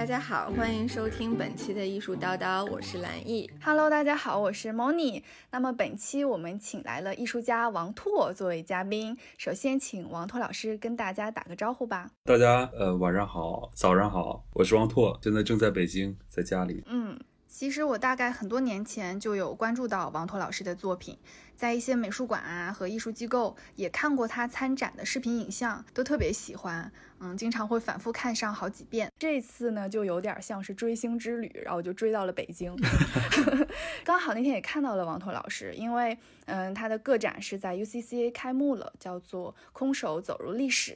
大家好，欢迎收听本期的艺术叨叨，我是蓝艺。Hello，大家好，我是 Moni。那么本期我们请来了艺术家王拓作为嘉宾。首先，请王拓老师跟大家打个招呼吧。大家呃晚上好，早上好，我是王拓，现在正在北京，在家里。嗯。其实我大概很多年前就有关注到王拓老师的作品，在一些美术馆啊和艺术机构也看过他参展的视频影像，都特别喜欢，嗯，经常会反复看上好几遍。这次呢，就有点像是追星之旅，然后我就追到了北京，刚好那天也看到了王拓老师，因为嗯，他的个展是在 UCCA 开幕了，叫做《空手走入历史》。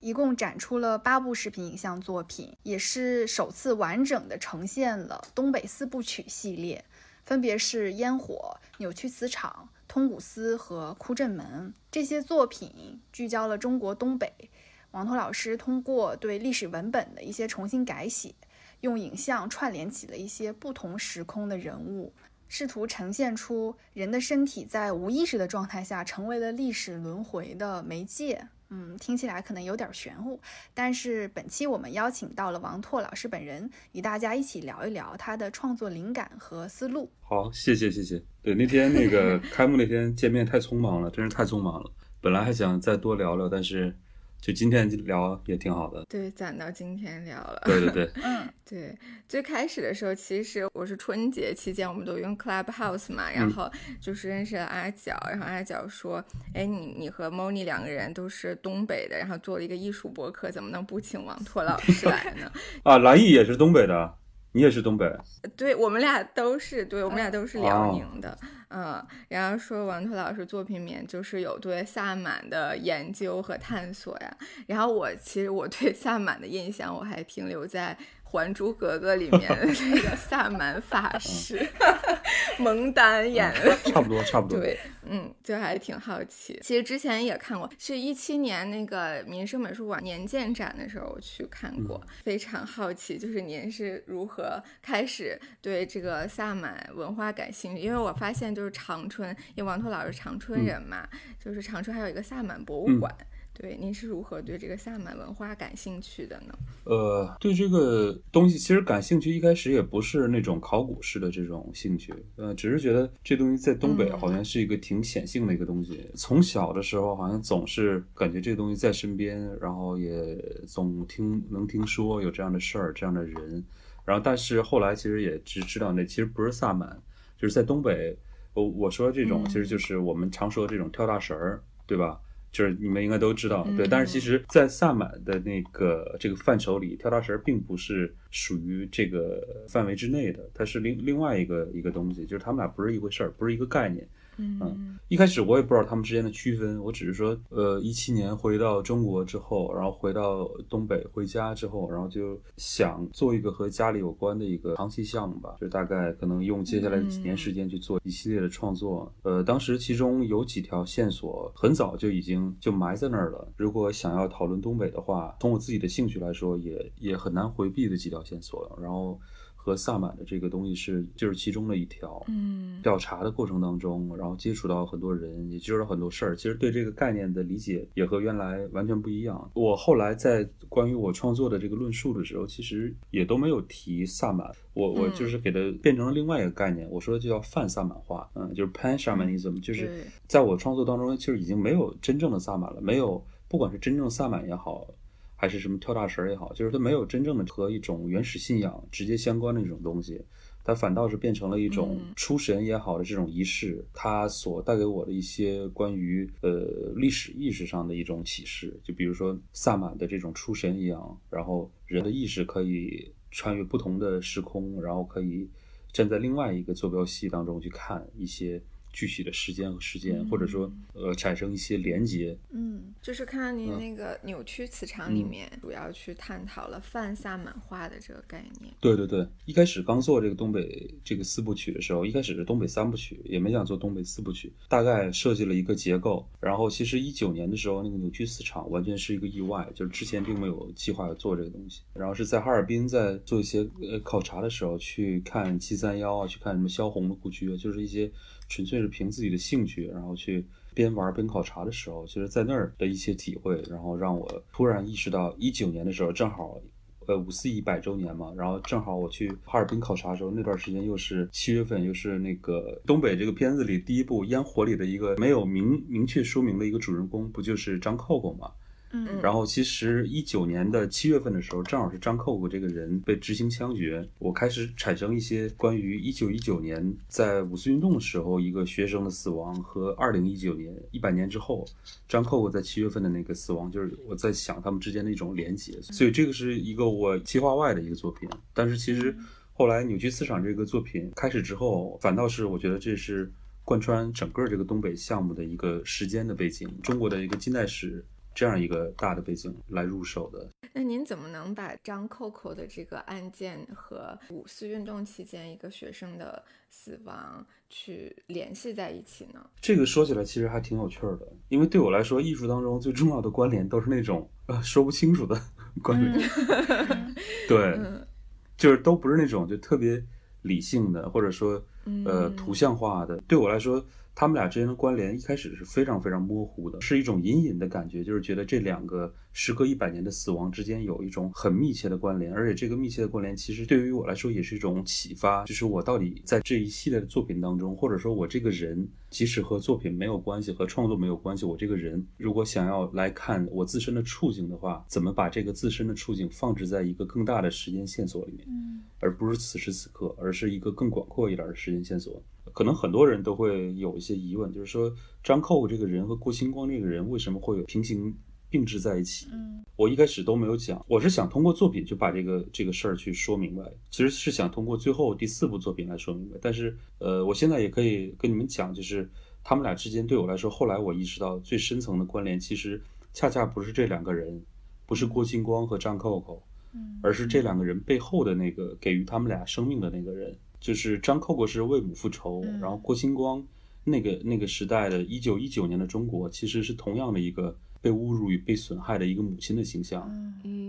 一共展出了八部视频影像作品，也是首次完整的呈现了东北四部曲系列，分别是《烟火》《扭曲磁场》《通古斯》和《哭镇门》。这些作品聚焦了中国东北。王拓老师通过对历史文本的一些重新改写，用影像串联起了一些不同时空的人物，试图呈现出人的身体在无意识的状态下成为了历史轮回的媒介。嗯，听起来可能有点玄乎，但是本期我们邀请到了王拓老师本人，与大家一起聊一聊他的创作灵感和思路。好，谢谢谢谢。对，那天那个 开幕那天见面太匆忙了，真是太匆忙了。本来还想再多聊聊，但是。就今天聊也挺好的，对，攒到今天聊了。对对对，嗯，对。最开始的时候，其实我是春节期间，我们都用 Clubhouse 嘛，然后就是认识了阿角，然后阿角说：“哎，你你和 Moni 两个人都是东北的，然后做了一个艺术博客，怎么能不请王拓老师来呢？” 啊，蓝毅也是东北的。你也是东北，对我们俩都是，对我们俩都是辽宁的，嗯，然后说王拓老师作品里面就是有对萨满的研究和探索呀，然后我其实我对萨满的印象我还停留在。《还珠格格》里面的 那个萨满法师 蒙丹演的，差不多，差不多。对，嗯，就还挺好奇。其实之前也看过，是一七年那个民生美术馆年鉴展的时候去看过，非常好奇，就是您是如何开始对这个萨满文化感兴趣？因为我发现就是长春，因为王拓老师长春人嘛，就是长春还有一个萨满博物馆。对，您是如何对这个萨满文化感兴趣的呢？呃，对这个东西其实感兴趣，一开始也不是那种考古式的这种兴趣，呃，只是觉得这东西在东北好像是一个挺显性的一个东西。从小的时候好像总是感觉这个东西在身边，然后也总听能听说有这样的事儿、这样的人，然后但是后来其实也只知道那其实不是萨满，就是在东北，我我说这种其实就是我们常说这种跳大神儿，对吧？就是你们应该都知道，对，但是其实，在萨满的那个这个范畴里，跳大神并不是属于这个范围之内的，它是另另外一个一个东西，就是他们俩不是一回事儿，不是一个概念。嗯，一开始我也不知道他们之间的区分，我只是说，呃，一七年回到中国之后，然后回到东北回家之后，然后就想做一个和家里有关的一个长期项目吧，就大概可能用接下来几年时间去做一系列的创作。呃，当时其中有几条线索很早就已经就埋在那儿了。如果想要讨论东北的话，从我自己的兴趣来说，也也很难回避的几条线索。然后。和萨满的这个东西是就是其中的一条，嗯，调查的过程当中，然后接触到很多人，也接触到很多事儿，其实对这个概念的理解也和原来完全不一样。我后来在关于我创作的这个论述的时候，其实也都没有提萨满，我我就是给它变成了另外一个概念，我说的就叫泛萨满化，嗯，就是 pan shamanism，就是在我创作当中，其实已经没有真正的萨满了，没有不管是真正萨满也好。还是什么跳大神也好，就是它没有真正的和一种原始信仰直接相关的这种东西，它反倒是变成了一种出神也好的这种仪式，它所带给我的一些关于呃历史意识上的一种启示，就比如说萨满的这种出神一样，然后人的意识可以穿越不同的时空，然后可以站在另外一个坐标系当中去看一些。具体的时间和时间，或者说呃产生一些连接，嗯，就是看你那个扭曲磁场里面，主要去探讨了泛萨满化的这个概念。对对对，一开始刚做这个东北这个四部曲的时候，一开始是东北三部曲，也没想做东北四部曲，大概设计了一个结构。然后其实一九年的时候，那个扭曲磁场完全是一个意外，就是之前并没有计划要做这个东西。然后是在哈尔滨在做一些呃考察的时候，去看七三幺啊，去看什么萧红的故居啊，就是一些。纯粹是凭自己的兴趣，然后去边玩边考察的时候，其实在那儿的一些体会，然后让我突然意识到，一九年的时候正好呃五四一百周年嘛，然后正好我去哈尔滨考察的时候，那段时间又是七月份，又是那个东北这个片子里第一部烟火里的一个没有明明确说明的一个主人公，不就是张扣扣嘛？嗯然后其实一九年的七月份的时候，正好是张扣扣这个人被执行枪决，我开始产生一些关于一九一九年在五四运动的时候一个学生的死亡和二零一九年一百年之后张扣扣在七月份的那个死亡，就是我在想他们之间的一种连结，所以这个是一个我计划外的一个作品，但是其实后来扭曲磁场这个作品开始之后，反倒是我觉得这是。贯穿整个这个东北项目的一个时间的背景，中国的一个近代史这样一个大的背景来入手的。那您怎么能把张扣扣的这个案件和五四运动期间一个学生的死亡去联系在一起呢？这个说起来其实还挺有趣儿的，因为对我来说，艺术当中最重要的关联都是那种呃说不清楚的 关联，对，嗯就是都不是那种就特别理性的，或者说呃嗯图像化的。对我来说，他们俩之间的关联一开始是非常非常模糊的，是一种隐隐的感觉，就是觉得这两个时隔一百年的死亡之间有一种很密切的关联，而且这个密切的关联其实对于我来说也是一种启发，就是我到底在这一系列的作品当中，或者说我这个人，即使和作品没有关系，和创作没有关系，我这个人如果想要来看我自身的处境的话，怎么把这个自身的处境放置在一个更大的时间线索里面？嗯而不是此时此刻，而是一个更广阔一点的时间线索。可能很多人都会有一些疑问，就是说张扣扣这个人和郭星光这个人为什么会有平行并置在一起？嗯我一开始都没有讲，我是想通过作品就把这个这个事儿去说明白，其实是想通过最后第四部作品来说明白。但是，呃，我现在也可以跟你们讲，就是他们俩之间对我来说，后来我意识到最深层的关联，其实恰恰不是这两个人，不是郭星光和张扣扣，嗯而是这两个人背后的那个给予他们俩生命的那个人，就是张扣扣是为母复仇，嗯然后郭星光那个那个时代的一九一九年的中国，其实是同样的一个被侮辱与被损害的一个母亲的形象，嗯。嗯。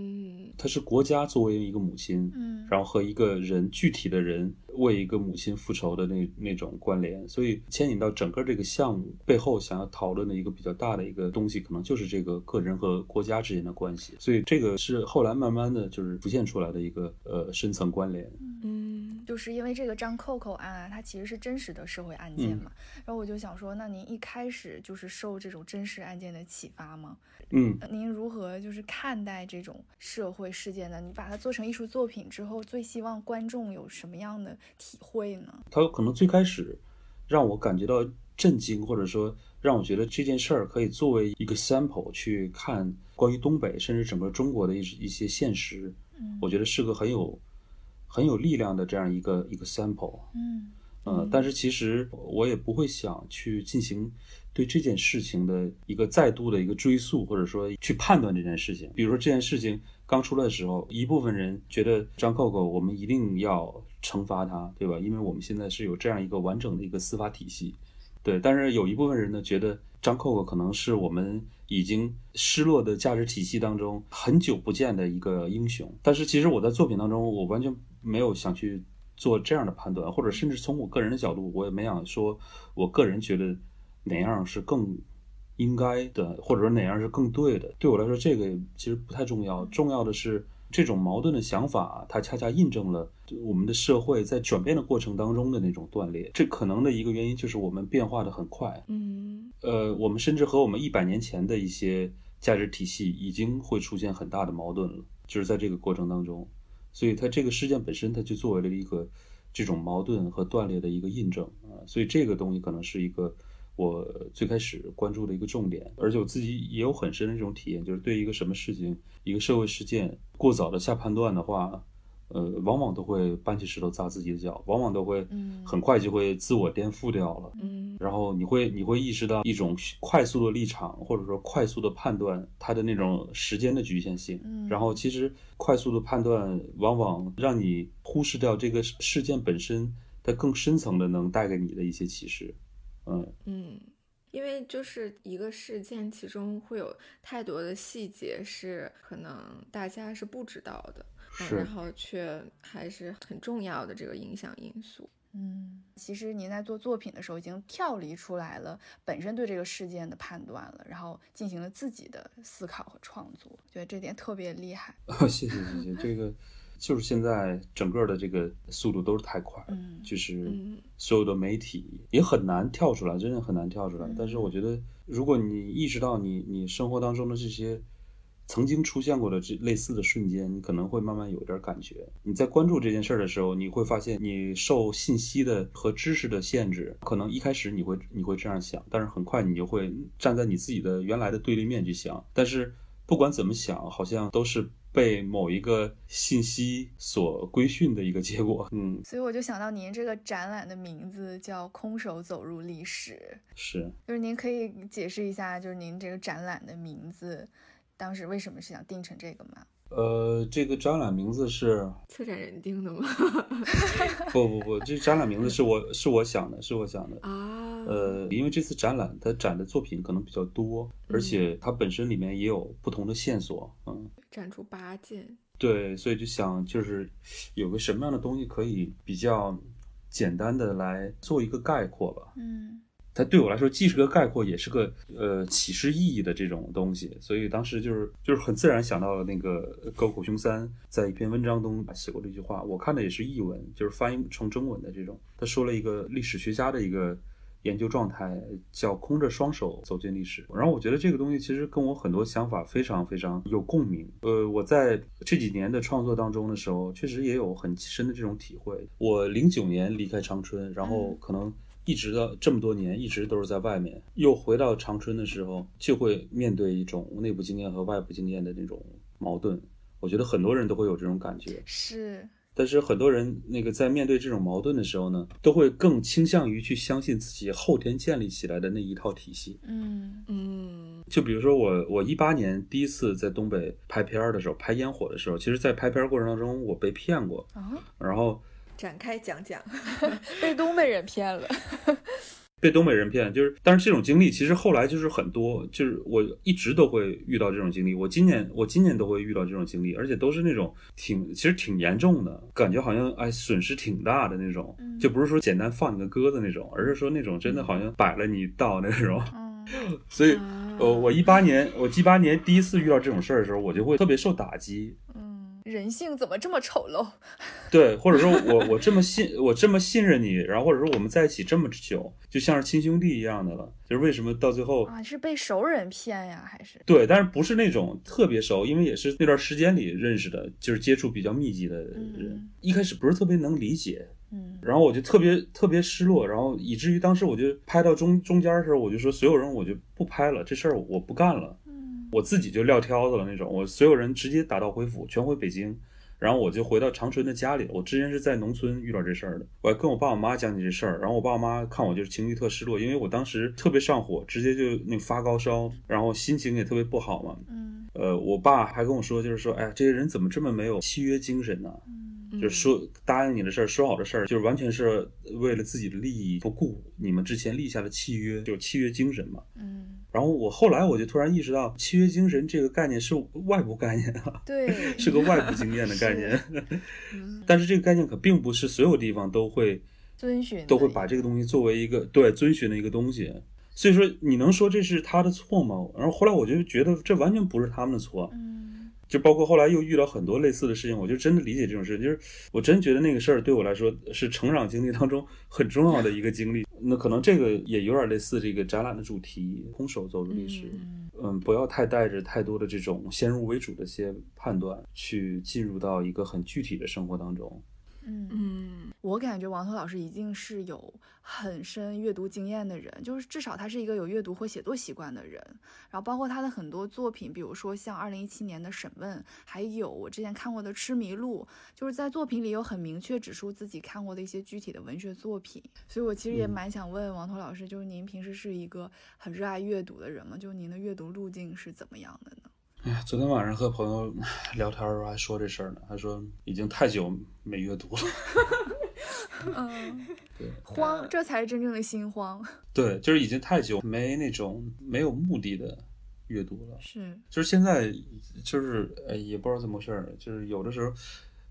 她是国家作为一个母亲，嗯。然后和一个人具体的人为一个母亲复仇的那那种关联，所以牵引到整个这个项目背后想要讨论的一个比较大的一个东西，可能就是这个个人和国家之间的关系。所以这个是后来慢慢的就是浮现出来的一个呃深层关联。嗯就是因为这个张扣扣案啊，它其实是真实的社会案件嗯嘛。然后我就想说，那您一开始就是受这种真实案件的启发吗？嗯，呃您如何就是看待这种社会事件呢？你把它做成艺术作品之后，最希望观众有什么样的体会呢？他可能最开始让我感觉到震惊，或者说让我觉得这件事儿可以作为一个 sample 去看关于东北甚至整个中国的一一些现实，嗯我觉得是个很有很有力量的这样一个一个 sample。嗯呃，但是其实我也不会想去进行对这件事情的一个再度的一个追溯，或者说去判断这件事情。比如说这件事情刚出来的时候，一部分人觉得张扣扣我们一定要惩罚他，对吧？因为我们现在是有这样一个完整的一个司法体系，对。但是有一部分人呢，觉得张扣扣可能是我们已经失落的价值体系当中很久不见的一个英雄。但是其实我在作品当中，我完全没有想去做这样的判断，或者甚至从我个人的角度，我也没想说，我个人觉得哪样是更应该的，或者说哪样是更对的。对我来说，这个其实不太重要，重要的是这种矛盾的想法，它恰恰印证了我们的社会在转变的过程当中的那种断裂。这可能的一个原因就是我们变化的很快，嗯呃，我们甚至和我们一百年前的一些价值体系已经会出现很大的矛盾了，就是在这个过程当中，所以它这个事件本身，它就作为了一个这种矛盾和断裂的一个印证啊、所以这个东西可能是一个我最开始关注的一个重点，而且我自己也有很深的这种体验，就是对一个什么事情、一个社会事件过早的下判断的话，呃，往往都会搬起石头砸自己的脚，往往都会嗯很快就会自我颠覆掉了。嗯然后你会你会意识到一种快速的立场，或者说快速的判断它的那种时间的局限性。嗯然后其实快速的判断往往让你忽视掉这个事件本身它更深层的能带给你的一些启示。嗯嗯，因为就是一个事件，其中会有太多的细节是可能大家是不知道的，然后却还是很重要的这个影响因素。嗯，其实您在做作品的时候已经跳离出来了本身对这个事件的判断了，然后进行了自己的思考和创作，觉得这点特别厉害。谢谢谢谢，这个就是现在整个的这个速度都是太快了，嗯就是嗯所有的媒体也很难跳出来，真的很难跳出来嗯。但是我觉得，如果你意识到你你生活当中的这些曾经出现过的这类似的瞬间，你可能会慢慢有点感觉。你在关注这件事儿的时候，你会发现你受信息的和知识的限制，可能一开始你会你会这样想，但是很快你就会站在你自己的原来的对立面去想。但是不管怎么想，好像都是被某一个信息所规训的一个结果。嗯，所以我就想到您这个展览的名字叫《空手走入历史》，是。就是您可以解释一下，就是您这个展览的名字，当时为什么是想定成这个吗？呃，这个展览名字是策展人定的吗？不不不，这展览名字是我是我想的，是我想的。啊，呃，因为这次展览它展的作品可能比较多，而且它本身里面也有不同的线索，嗯，展出八件，对，所以就想就是有个什么样的东西可以比较简单的来做一个概括吧。嗯它对我来说既是个概括，也是个呃启示意义的这种东西，所以当时就是就是很自然想到了那个高口雄三在一篇文章中写过这句话，我看的也是译文，就是翻译成中文的这种。他说了一个历史学家的一个研究状态，叫空着双手走进历史。然后我觉得这个东西其实跟我很多想法非常非常有共鸣。呃，我在这几年的创作当中的时候，确实也有很深的这种体会。我零九年离开长春，然后可能。一直到这么多年，一直都是在外面。又回到长春的时候，就会面对一种内部经验和外部经验的那种矛盾。我觉得很多人都会有这种感觉。是，但是很多人那个在面对这种矛盾的时候呢，都会更倾向于去相信自己后天建立起来的那一套体系。嗯嗯就比如说我，我一八年第一次在东北拍片儿的时候，拍烟火的时候，其实，在拍片儿过程当中，我被骗过，啊，然后展开讲讲，被东北人骗了。被东北人骗，就是，但是这种经历其实后来就是很多，就是我一直都会遇到这种经历。我今年我今年都会遇到这种经历，而且都是那种挺其实挺严重的，感觉好像哎损失挺大的那种，就不是说简单放你个鸽子那种，而是说那种真的好像摆了你一道那种。嗯 所以，啊呃，我一八年我一八年第一次遇到这种事儿的时候，我就会特别受打击。嗯，人性怎么这么丑陋？对，或者说我我这么信我这么信任你，然后或者说我们在一起这么久，就像是亲兄弟一样的了，就是为什么到最后啊，是被熟人骗呀，还是？对，但是不是那种特别熟，因为也是那段时间里认识的，就是接触比较密集的人，嗯一开始不是特别能理解，嗯然后我就特别特别失落，然后以至于当时我就拍到中中间的时候，我就说所有人我就不拍了，这事儿我不干了，嗯我自己就撂挑子了那种，我所有人直接打道回府，全回北京。然后我就回到长春的家里，我之前是在农村遇到这事儿的，我还跟我爸我妈讲起这事儿，然后我爸我妈看我就是情绪特失落，因为我当时特别上火，直接就那发高烧，然后心情也特别不好嘛。嗯呃，我爸还跟我说，就是说，哎呀，这些人怎么这么没有契约精神呢？嗯就是说答应你的事儿，说好的事儿，就是完全是为了自己的利益，不顾你们之前立下的契约，就是契约精神嘛。嗯，然后我后来我就突然意识到，契约精神这个概念是外部概念啊，对，是个外部经验的概念。嗯 但是这个概念可并不是所有地方都会遵循都会把这个东西作为一个对遵循的一个东西。所以说，你能说这是他的错吗？然后后来我就觉得这完全不是他们的错。嗯就包括后来又遇到很多类似的事情，我就真的理解这种事情，就是我真觉得那个事儿对我来说是成长经历当中很重要的一个经历。那可能这个也有点类似这个展览的主题——空手走入历史。嗯嗯，不要太带着太多的这种先入为主的一些判断，去进入到一个很具体的生活当中。嗯嗯我感觉王涛老师一定是有很深阅读经验的人，就是至少他是一个有阅读或写作习惯的人。然后包括他的很多作品，比如说像二零一七年的《审问》，还有我之前看过的《痴迷录》，就是在作品里有很明确指出自己看过的一些具体的文学作品。所以我其实也嗯蛮想问王涛老师，就是您平时是一个很热爱阅读的人吗？就是您的阅读路径是怎么样的呢？哎呀，昨天晚上和朋友 聊天的时候还说这事儿呢，还说已经太久没阅读了。嗯，对慌，这才是真正的心慌。对，就是已经太久没那种没有目的的阅读了。是，就是现在，就是哎，也不知道怎么回事儿，就是有的时候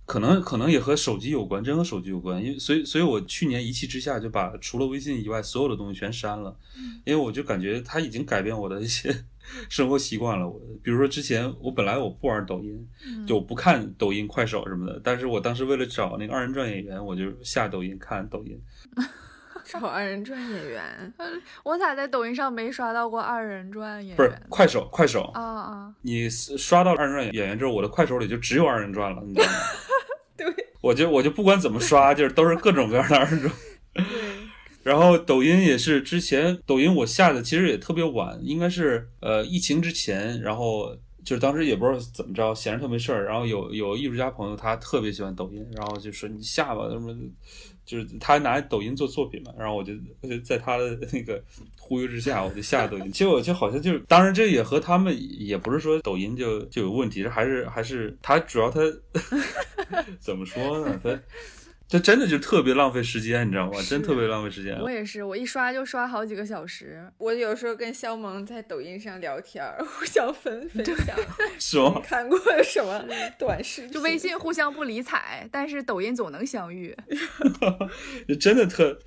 可能可能也和手机有关，真和手机有关，因为所以所以我去年一气之下就把除了微信以外所有的东西全删了，因为我就感觉它已经改变我的一些 生活习惯了。我比如说之前我本来我不玩抖音，就不看抖音、快手什么的，但是我当时为了找那个二人转演员，我就下抖音看抖音。找二人转演员，我咋在抖音上没刷到过二人转演员？不是快手，快手啊啊！你刷到二人转演员之后，我的快手里就只有二人转了，你知道吗？对，我就我就不管怎么刷，就是都是各种各样的二人转。对。然后抖音也是，之前抖音我下的其实也特别晚，应该是呃疫情之前，然后就是当时也不知道怎么着，闲着特没事儿，然后有有艺术家朋友他特别喜欢抖音，然后就说你下吧，什么。就是他拿抖音做作品嘛，然后我就我就在他的那个忽悠之下，我就下了抖音。结果就好像就是，当然这也和他们也不是说抖音就就有问题，这还是还是他主要他 怎么说呢？他。这真的就特别浪费时间，你知道吗？真特别浪费时间。我也是，我一刷就刷好几个小时。我有时候跟肖萌在抖音上聊天，互相分分享，是吗？看过什么短视？就微信互相不理睬，但是抖音总能相遇。就真的特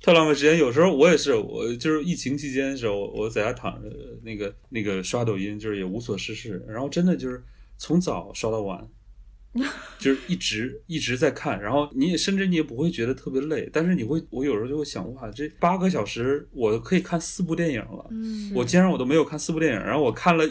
特浪费时间。有时候我也是，我就是疫情期间的时候，我在家躺着，那个那个刷抖音，就是也无所事事，然后真的就是从早刷到晚。就是一直一直在看，然后你也甚至你也不会觉得特别累，但是你会，我有时候就会想，哇，这八个小时我可以看四部电影了。嗯，我竟然我都没有看四部电影，然后我看了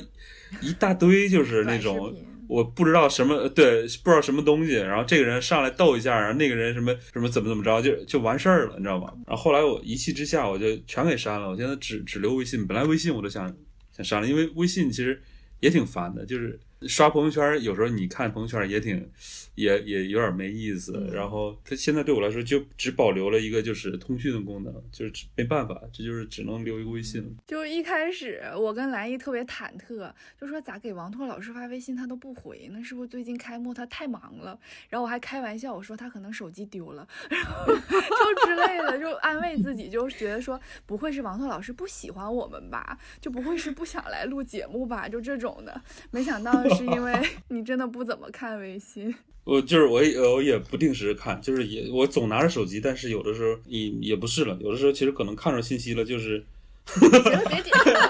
一大堆，就是那种我不知道什么，对，不知道什么东西，然后这个人上来逗一下，然后那个人什么什么怎么怎么着，就就完事儿了，你知道吗？然后后来我一气之下，我就全给删了，我现在只只留微信。本来微信我都想想删了，因为微信其实也挺烦的，就是。刷朋友圈，有时候你看朋友圈也挺，也也有点没意思。然后它现在对我来说就只保留了一个就是通讯的功能，就是没办法，这就是只能留一个微信。就一开始我跟兰姨特别忐忑，就说咋给王拓老师发微信他都不回呢？是不是最近开幕他太忙了？然后我还开玩笑我说他可能手机丢了，然后 就之类的，就安慰自己，就觉得说不会是王拓老师不喜欢我们吧？就不会是不想来录节目吧？就这种的，没想到。是因为你真的不怎么看微信，我就是我也我也不定时看，就是也我总拿着手机，但是有的时候也也不是了，有的时候其实可能看着信息了，就是，别点了，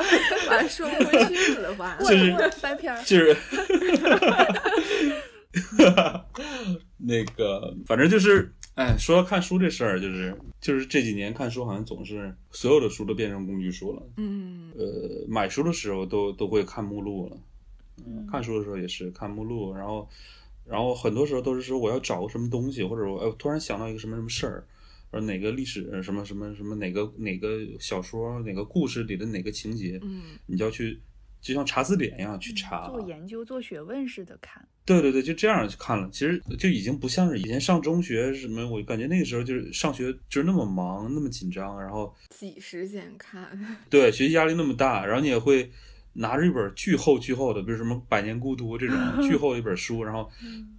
把说不回去了吧，就是翻篇儿就是，那个反正就是，哎，说到看书这事儿，就是就是这几年看书好像总是所有的书都变成工具书了，嗯，呃，买书的时候都都会看目录了。看书的时候也是看目录，然后，然后很多时候都是说我要找个什么东西，或者我呃突然想到一个什么什么事儿，或者哪个历史什么什么什么哪个哪个小说哪个故事里的哪个情节，嗯，你就要去，就像查字典一样去查，做研究做学问似的看。对对对，就这样去看了。其实就已经不像是以前上中学什么，我感觉那个时候就是上学就是那么忙那么紧张，然后挤时间看。对，学习压力那么大，然后你也会。拿着一本巨厚巨厚的，比如什么《百年孤独》这种 巨厚的一本书，然后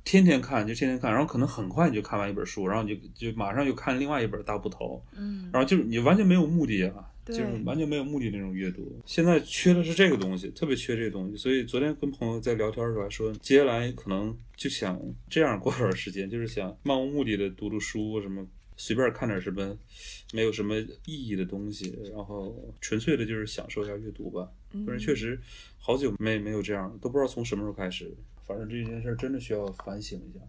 天天看，就天天看，然后可能很快你就看完一本书，然后你就就马上又看另外一本大部头，嗯，然后就是你完全没有目的啊，就是完全没有目的那种阅读。现在缺的是这个东西，特别缺这个东西。所以昨天跟朋友在聊天的时候还说，接下来可能就想这样过段时间，就是想漫无目的的读读书什么。随便看点什么，没有什么意义的东西，然后纯粹的就是享受一下阅读吧。不是确实好久没没有这样，都不知道从什么时候开始。反正这件事真的需要反省一下。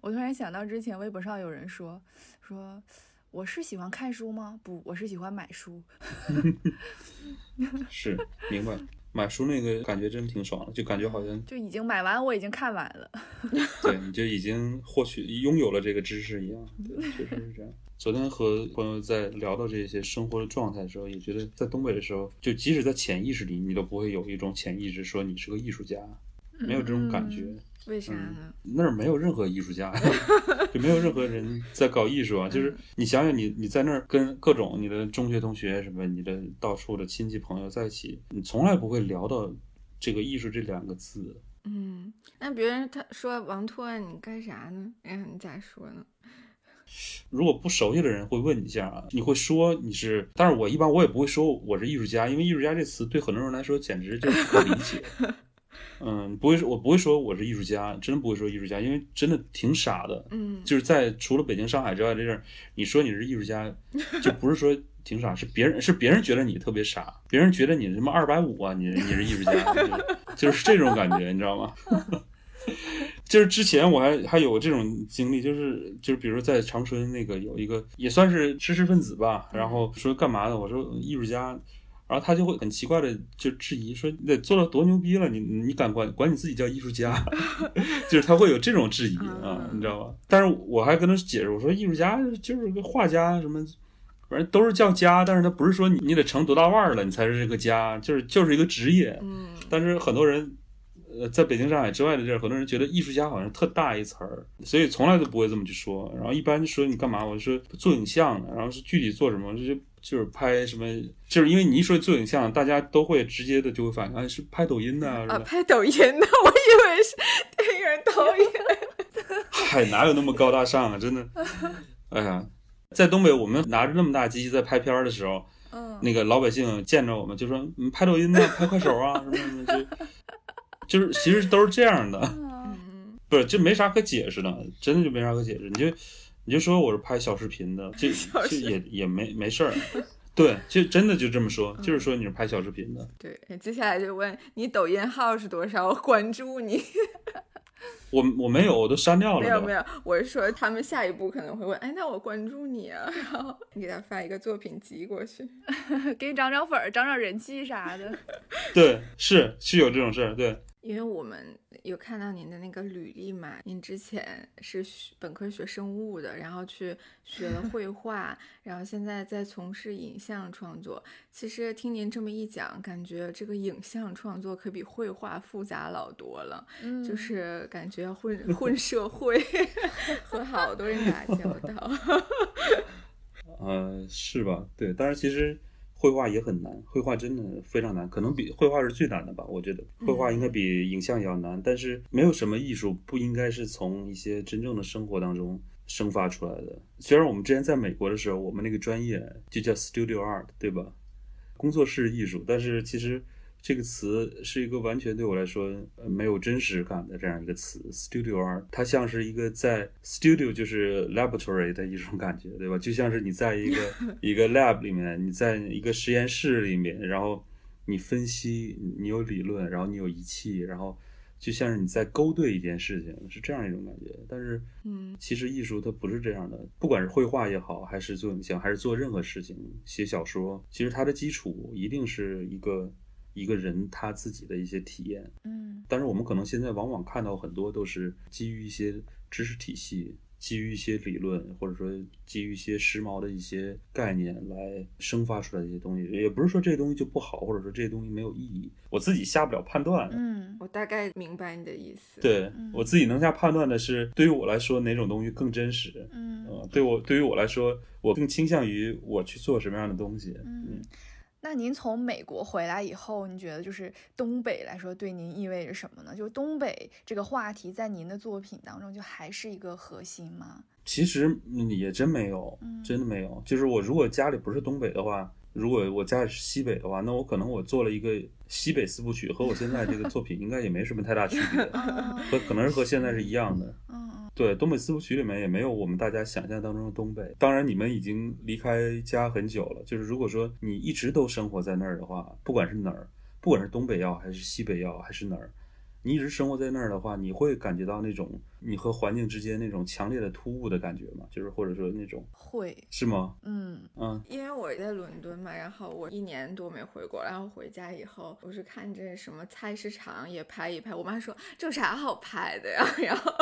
我突然想到之前微博上有人说说我是喜欢看书吗？不，我是喜欢买书。是，明白。买书那个感觉真挺爽的，就感觉好像就已经买完，我已经看完了。对，你就已经获取、拥有了这个知识一样，确实是这样。昨天和朋友在聊到这些生活的状态的时候，也觉得在东北的时候，就即使在潜意识里，你都不会有一种潜意识说你是个艺术家，没有这种感觉。为啥呢？那儿没有任何艺术家，就没有任何人在搞艺术啊。就是你想想，你你在那儿跟各种你的中学同学什么，你的到处的亲戚朋友在一起，你从来不会聊到这个艺术这两个字。嗯，那别人他说王拓，你干啥呢？哎，你咋说呢？如果不熟悉的人会问你一下啊，你会说你是，但是我一般我也不会说我是艺术家，因为艺术家这词对很多人来说简直就不可理解。嗯，不会说，我不会说我是艺术家，真的不会说艺术家，因为真的挺傻的。嗯，就是在除了北京、上海之外这地儿，你说你是艺术家，就不是说挺傻，是别人是别人觉得你特别傻，别人觉得你什么二百五啊，你你是艺术家，就是就是这种感觉，你知道吗？就是之前我还还有这种经历，就是就是比如在长春那个有一个也算是知识分子吧，然后说干嘛的，我说艺术家，然后他就会很奇怪的就质疑说你得做到多牛逼了，你你敢管管你自己叫艺术家，就是他会有这种质疑啊，你知道吧？但是我还跟他解释，我说艺术家就是个画家什么。反正都是叫家，但是他不是说你你得成多大腕儿了，你才是这个家，就是就是一个职业。嗯，但是很多人，呃，在北京、上海之外的地儿，很多人觉得艺术家好像特大一词儿，所以从来都不会这么去说。然后一般说你干嘛，我就说做影像的，然后是具体做什么，就是就是拍什么，就是因为你一说做影像，大家都会直接的就会反应，哎，是拍抖音的啊，拍抖音的，我以为是电影导演。嗨，哪有那么高大上啊，真的，哎呀。在东北，我们拿着那么大机器在拍片儿的时候，嗯，那个老百姓见着我们就说：“你拍抖音呢，拍快手啊，什么什么就就是其实都是这样的，不是就没啥可解释的，真的就没啥可解释。你就你就说我是拍小视频的，就 就也也没没事儿，对，就真的就这么说，就是说你是拍小视频的。对，接下来就问你抖音号是多少，我关注你。我我没有，我都删掉了。没有没有，我是说他们下一步可能会问，哎，那我关注你啊，然后你给他发一个作品集过去，给你涨涨粉儿、涨涨人气啥的。对，是是有这种事儿，对。因为我们有看到您的那个履历嘛，您之前是本科学生物的，然后去学了绘 画，然后现在在从事影像创作。其实听您这么一讲，感觉这个影像创作可比绘画复杂老多了。嗯，就是感觉要混混社会，和好多人打交道。呃，是吧？对，但是其实。绘画也很难，绘画真的非常难，可能比绘画是最难的吧。我觉得绘画应该比影像也要难，但是没有什么艺术不应该是从一些真正的生活当中生发出来的。虽然我们之前在美国的时候，我们那个专业就叫 Studio Art，对吧？工作室艺术，但是其实。这个词是一个完全对我来说呃没有真实感的这样一个词，studio art，它像是一个在 studio 就是 laboratory 的一种感觉，对吧？就像是你在一个 一个 lab 里面，你在一个实验室里面，然后你分析，你有理论，然后你有仪器，然后就像是你在勾兑一件事情，是这样一种感觉。但是，嗯，其实艺术它不是这样的，不管是绘画也好，还是做影像，还是做任何事情，写小说，其实它的基础一定是一个。一个人他自己的一些体验，嗯，但是我们可能现在往往看到很多都是基于一些知识体系，基于一些理论，或者说基于一些时髦的一些概念来生发出来的一些东西。也不是说这些东西就不好，或者说这些东西没有意义，我自己下不了判断。嗯，我大概明白你的意思。对我自己能下判断的是，对于我来说哪种东西更真实。嗯，对我对于我来说，我更倾向于我去做什么样的东西。嗯。那您从美国回来以后，你觉得就是东北来说对您意味着什么呢？就是东北这个话题在您的作品当中就还是一个核心吗？其实也真没有，真的没有。就是我如果家里不是东北的话，如果我家里是西北的话，那我可能我做了一个西北四部曲，和我现在这个作品应该也没什么太大区别，和可能是和现在是一样的。对，东北四部曲里面也没有我们大家想象当中的东北。当然，你们已经离开家很久了。就是如果说你一直都生活在那儿的话，不管是哪儿，不管是东北要还是西北要还是哪儿。你一直生活在那儿的话，你会感觉到那种你和环境之间那种强烈的突兀的感觉吗？就是或者说那种会是吗？嗯嗯，因为我在伦敦嘛，然后我一年多没回国，然后回家以后，我是看这什么菜市场也拍一拍。我妈说这有啥好拍的呀？然后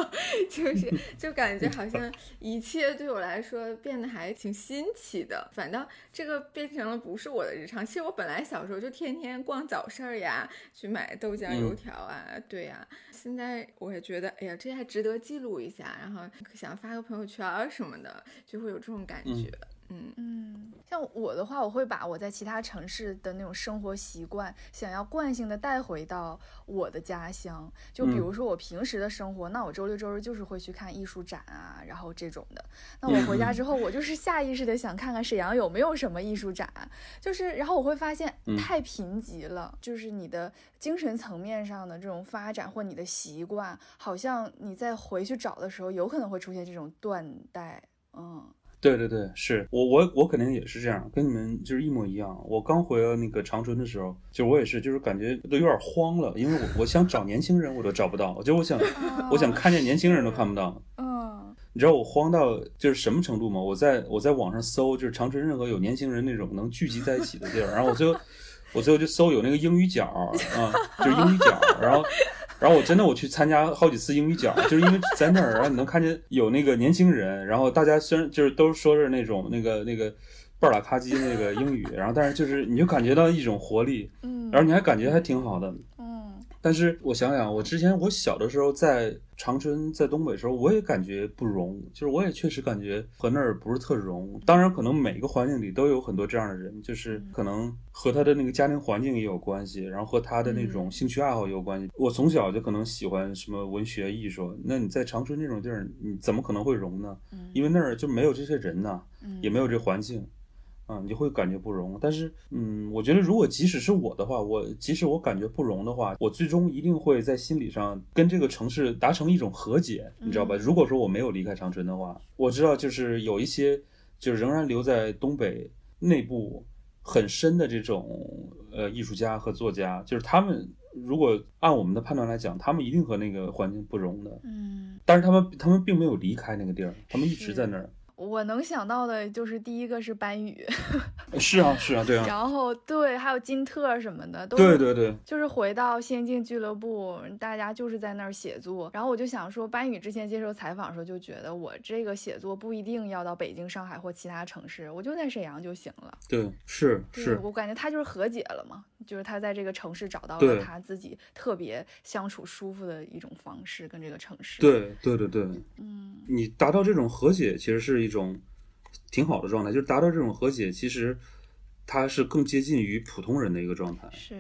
就是 就感觉好像一切对我来说变得还挺新奇的。反倒这个变成了不是我的日常。其实我本来小时候就天天逛早市儿呀，去买豆浆油条啊。对呀，现在我也觉得，哎呀，这还值得记录一下，然后想发个朋友圈什么的，就会有这种感觉。嗯嗯，像我的话，我会把我在其他城市的那种生活习惯，想要惯性的带回到我的家乡。就比如说我平时的生活，那我周六周日就是会去看艺术展啊，然后这种的。那我回家之后，我就是下意识的想看看沈阳有没有什么艺术展，就是然后我会发现太贫瘠了，就是你的精神层面上的这种发展或你的习惯，好像你在回去找的时候，有可能会出现这种断代。嗯。对对对，是我我我肯定也是这样，跟你们就是一模一样。我刚回了那个长春的时候，就我也是，就是感觉都有点慌了，因为我我想找年轻人我都找不到，就我想我想看见年轻人都看不到。嗯，你知道我慌到就是什么程度吗？我在我在网上搜，就是长春任何有年轻人那种能聚集在一起的地儿，然后我最后我最后就搜有那个英语角啊，就是英语角，然后。然后我真的我去参加好几次英语角，就是因为在那儿，然后你能看见有那个年轻人，然后大家虽然就是都说是那种那个那个半拉卡叽那个英语，然后但是就是你就感觉到一种活力，嗯，然后你还感觉还挺好的，嗯。但是我想想，我之前我小的时候在长春，在东北的时候，我也感觉不融，就是我也确实感觉和那儿不是特融。当然，可能每个环境里都有很多这样的人，就是可能和他的那个家庭环境也有关系，然后和他的那种兴趣爱好也有关系。我从小就可能喜欢什么文学艺术，那你在长春这种地儿，你怎么可能会融呢？因为那儿就没有这些人呐，也没有这环境。啊，你就会感觉不容。但是，嗯，我觉得如果即使是我的话，我即使我感觉不容的话，我最终一定会在心理上跟这个城市达成一种和解，你知道吧？如果说我没有离开长春的话，我知道就是有一些就是仍然留在东北内部很深的这种呃艺术家和作家，就是他们如果按我们的判断来讲，他们一定和那个环境不容的。嗯，但是他们他们并没有离开那个地儿，他们一直在那儿。我能想到的就是第一个是班宇，是啊是啊对啊，然后对还有金特什么的，都对对对，就是回到仙境俱乐部，大家就是在那儿写作。然后我就想说，班宇之前接受采访的时候就觉得，我这个写作不一定要到北京、上海或其他城市，我就在沈阳就行了。对，是是，我感觉他就是和解了嘛，就是他在这个城市找到了他自己特别相处舒服的一种方式，跟这个城市。对对对对，嗯，你达到这种和解，其实是。一种挺好的状态，就是达到这种和解，其实它是更接近于普通人的一个状态。是。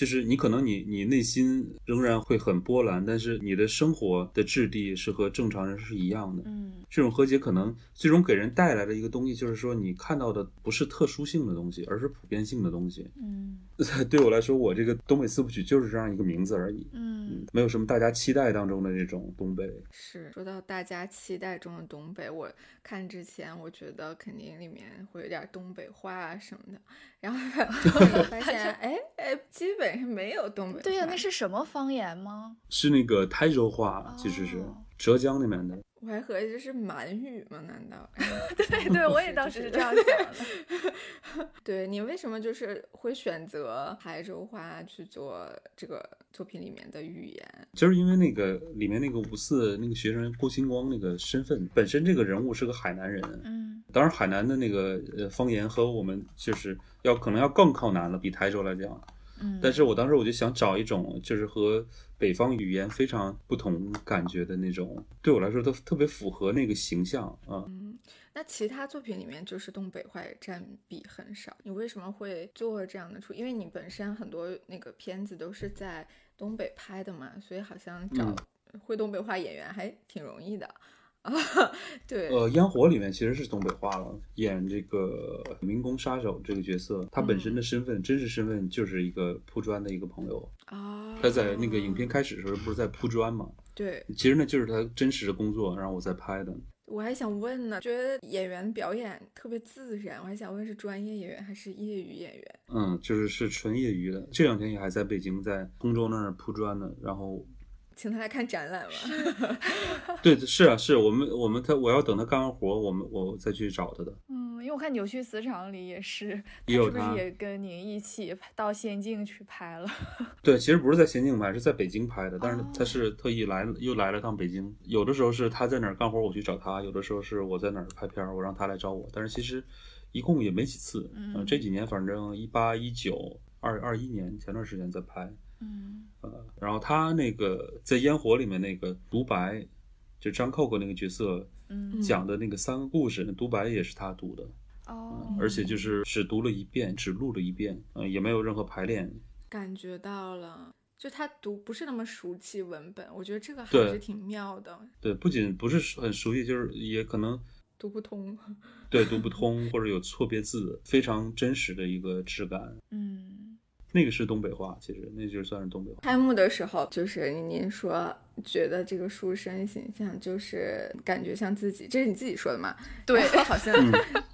就是你可能你你内心仍然会很波澜，但是你的生活的质地是和正常人是一样的。嗯，这种和解可能最终给人带来的一个东西，就是说你看到的不是特殊性的东西，而是普遍性的东西。嗯，对我来说，我这个东北四部曲就是这样一个名字而已。嗯，没有什么大家期待当中的这种东北。是说到大家期待中的东北，我看之前我觉得肯定里面会有点东北话啊什么的，然后 发现哎哎基本上。没有东北，对呀，那是什么方言吗？是那个台州话，其实是浙江那边的。我还合计这是满语吗？难道？对对，我也当时是这样想的。对你为什么就是会选择台州话去做这个作品里面的语言？就是因为那个里面那个五四那个学生郭星光那个身份本身，这个人物是个海南人。嗯，当然海南的那个呃方言和我们就是要可能要更靠南了，比台州来讲。嗯但是我当时我就想找一种，就是和北方语言非常不同感觉的那种，对我来说都特别符合那个形象啊。嗯，那其他作品里面就是东北话也占比很少，你为什么会做这样的出？因为你本身很多那个片子都是在东北拍的嘛，所以好像找会东北话演员还挺容易的。啊，对，呃，烟火里面其实是东北话了，演这个民工杀手这个角色，他本身的身份，真实身份就是一个铺砖的一个朋友啊。他在那个影片开始的时候不是在铺砖吗？对，其实那就是他真实的工作，然后我在拍的。我还想问呢，觉得演员表演特别自然，我还想问是专业演员还是业余演员？嗯，就是是纯业余的，这两天也还在北京在通州那儿铺砖呢，然后。请他来看展览吧。对，是啊，是我们我们他我要等他干完活，我们我再去找他的。嗯，因为我看扭曲磁场里也是，也有是不是也跟您一起到仙境去拍了？对，其实不是在仙境拍，是在北京拍的，但是他是特意来又来了趟北京。有的时候是他在哪儿干活，我去找他；有的时候是我在哪儿拍片，我让他来找我。但是其实一共也没几次。嗯，这几年反正一八一九二二一年前段时间在拍。嗯，呃，然后他那个在烟火里面那个独白，就张扣扣那个角色，嗯，讲的那个三个故事，那独白也是他读的。哦，而且就是只读了一遍，只录了一遍，嗯，也没有任何排练。感觉到了，就他读不是那么熟悉文本，我觉得这个还是挺妙的，对，不仅不是很熟悉，就是也可能读不通。对读不通或者有错别字，非常真实的一个质感。嗯，那个是东北话，其实那就算是东北话。开幕的时候，就是您说觉得这个书生形象就是感觉像自己，这是你自己说的吗？对 好像嗯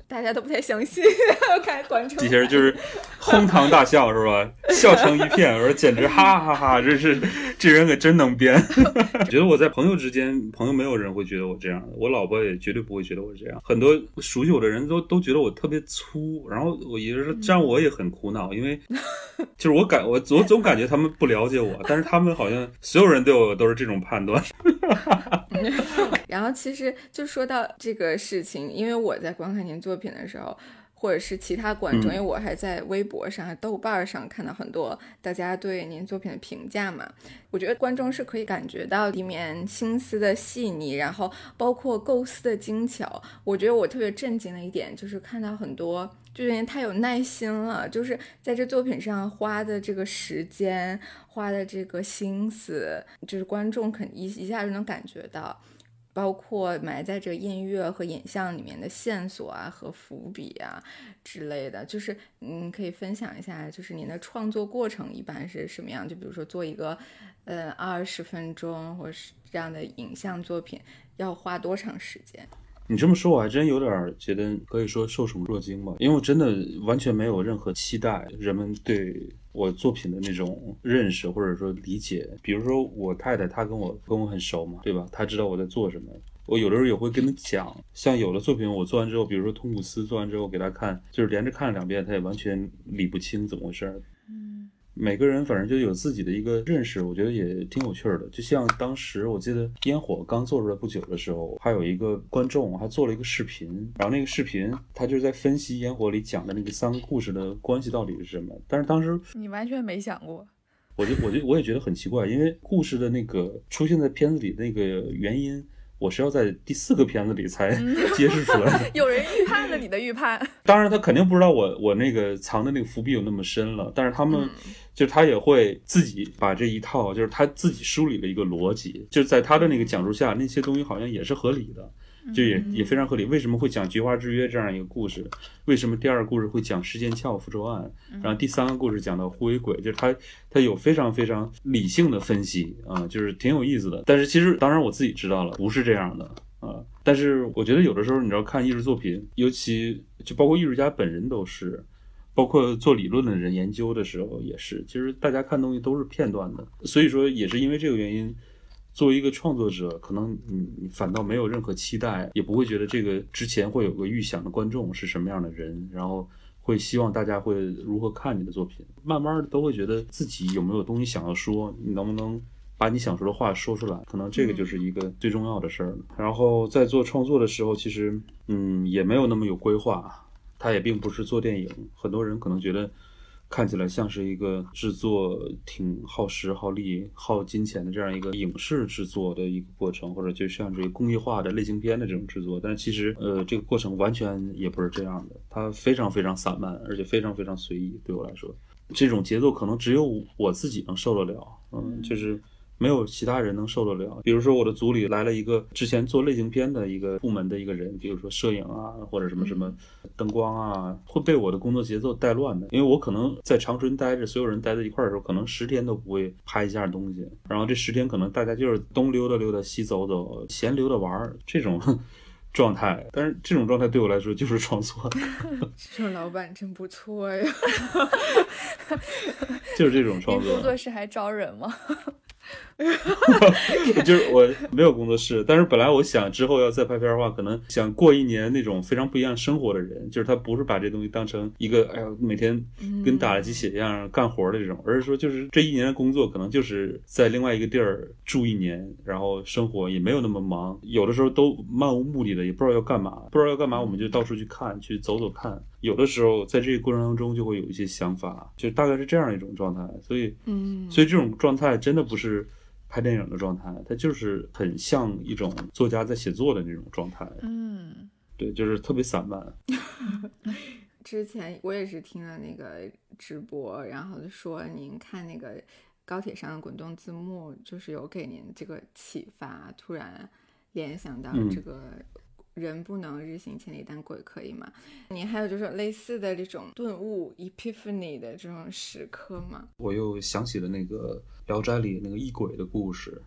大家都不太相信，看观众底下人就是哄堂大笑，是吧？笑成一片，我说简直哈哈哈哈！这是这人可真能编。我觉得我在朋友之间，朋友没有人会觉得我这样的，我老婆也绝对不会觉得我这样。很多熟悉我的人都都觉得我特别粗，然后我也是这样，我也很苦恼，因为就是我感我我总感觉他们不了解我，但是他们好像所有人对我都是这种判断。然后其实就说到这个事情，因为我在观看您作品的时候，或者是其他观众，嗯因为我还在微博上、豆瓣上看到很多大家对您作品的评价嘛，我觉得观众是可以感觉到里面心思的细腻，然后包括构思的精巧。我觉得我特别震惊的一点就是看到很多。就是因为太有耐心了，就是在这作品上花的这个时间，花的这个心思，就是观众肯一一下就能感觉到。包括埋在这音乐和影像里面的线索啊和伏笔啊之类的，就是嗯，可以分享一下，就是您的创作过程一般是什么样？就比如说做一个呃二十分钟或是这样的影像作品，要花多长时间？你这么说，我还真有点觉得可以说受宠若惊吧，因为我真的完全没有任何期待，人们对我作品的那种认识或者说理解。比如说我太太，她跟我跟我很熟嘛，对吧？她知道我在做什么。我有的时候也会跟她讲，像有的作品我做完之后，比如说《通古斯》做完之后给她看，就是连着看了两遍，她也完全理不清怎么回事儿。每个人反正就有自己的一个认识，我觉得也挺有趣儿的。就像当时我记得烟火刚做出来不久的时候，还有一个观众还做了一个视频，然后那个视频他就是在分析烟火里讲的那个三个故事的关系到底是什么。但是当时你完全没想过，我就我就我也觉得很奇怪，因为故事的那个出现在片子里那个原因，我是要在第四个片子里才 揭示出来的。有人预判了你的预判，当然，他肯定不知道我我那个藏的那个伏笔有那么深了，但是他们、嗯。就是他也会自己把这一套，就是他自己梳理了一个逻辑，就是在他的那个讲述下，那些东西好像也是合理的，就也也非常合理。为什么会讲《菊花之约》这样一个故事？为什么第二个故事会讲时间鞘复仇案？然后第三个故事讲到护卫鬼，就是他他有非常非常理性的分析啊、就是挺有意思的。但是其实当然我自己知道了，不是这样的啊、但是我觉得有的时候你知道看艺术作品，尤其就包括艺术家本人都是。包括做理论的人研究的时候也是，其实大家看东西都是片段的，所以说也是因为这个原因，作为一个创作者，可能你你反倒没有任何期待，也不会觉得这个之前会有个预想的观众是什么样的人，然后会希望大家会如何看你的作品，慢慢的都会觉得自己有没有东西想要说，你能不能把你想说的话说出来，可能这个就是一个最重要的事儿了。然后在做创作的时候，其实嗯也没有那么有规划。他也并不是做电影，很多人可能觉得看起来像是一个制作挺耗时、耗力、耗金钱的这样一个影视制作的一个过程，或者就像这个工业化的类型片的这种制作。但是其实，呃，这个过程完全也不是这样的，它非常非常散漫，而且非常非常随意。对我来说，这种节奏可能只有我自己能受得了，嗯，就是。没有其他人能受得了。比如说，我的组里来了一个之前做类型片的一个部门的一个人，比如说摄影啊，或者什么什么灯光啊，会被我的工作节奏带乱的。因为我可能在长春待着，所有人待在一块儿的时候，可能十天都不会拍一下东西。然后这十天可能大家就是东溜达溜达，西走走，闲溜达玩儿这种 状态。但是这种状态对我来说就是创作，这种老板真不错呀。就是这种创您作。工作室还招人吗？就是我没有工作室，但是本来我想之后要再拍片的话，可能想过一年那种非常不一样生活的人，就是他不是把这东西当成一个哎呀每天跟打了鸡血一样干活的这种，而是说就是这一年的工作可能就是在另外一个地儿住一年，然后生活也没有那么忙，有的时候都漫无目的的，也不知道要干嘛，不知道要干嘛，我们就到处去看，去走走看。有的时候在这个过程当中就会有一些想法，就大概是这样一种状态，所以嗯，所以这种状态真的不是拍电影的状态，它就是很像一种作家在写作的那种状态。嗯，对，就是特别散漫。之前我也是听了那个直播，然后说您看那个高铁上的滚动字幕，就是有给您这个启发，突然联想到这个人不能日行千里，但鬼可以吗？你还有就是类似的这种顿悟 epiphany 的这种时刻吗？我又想起了那个《聊斋》里那个异鬼的故事。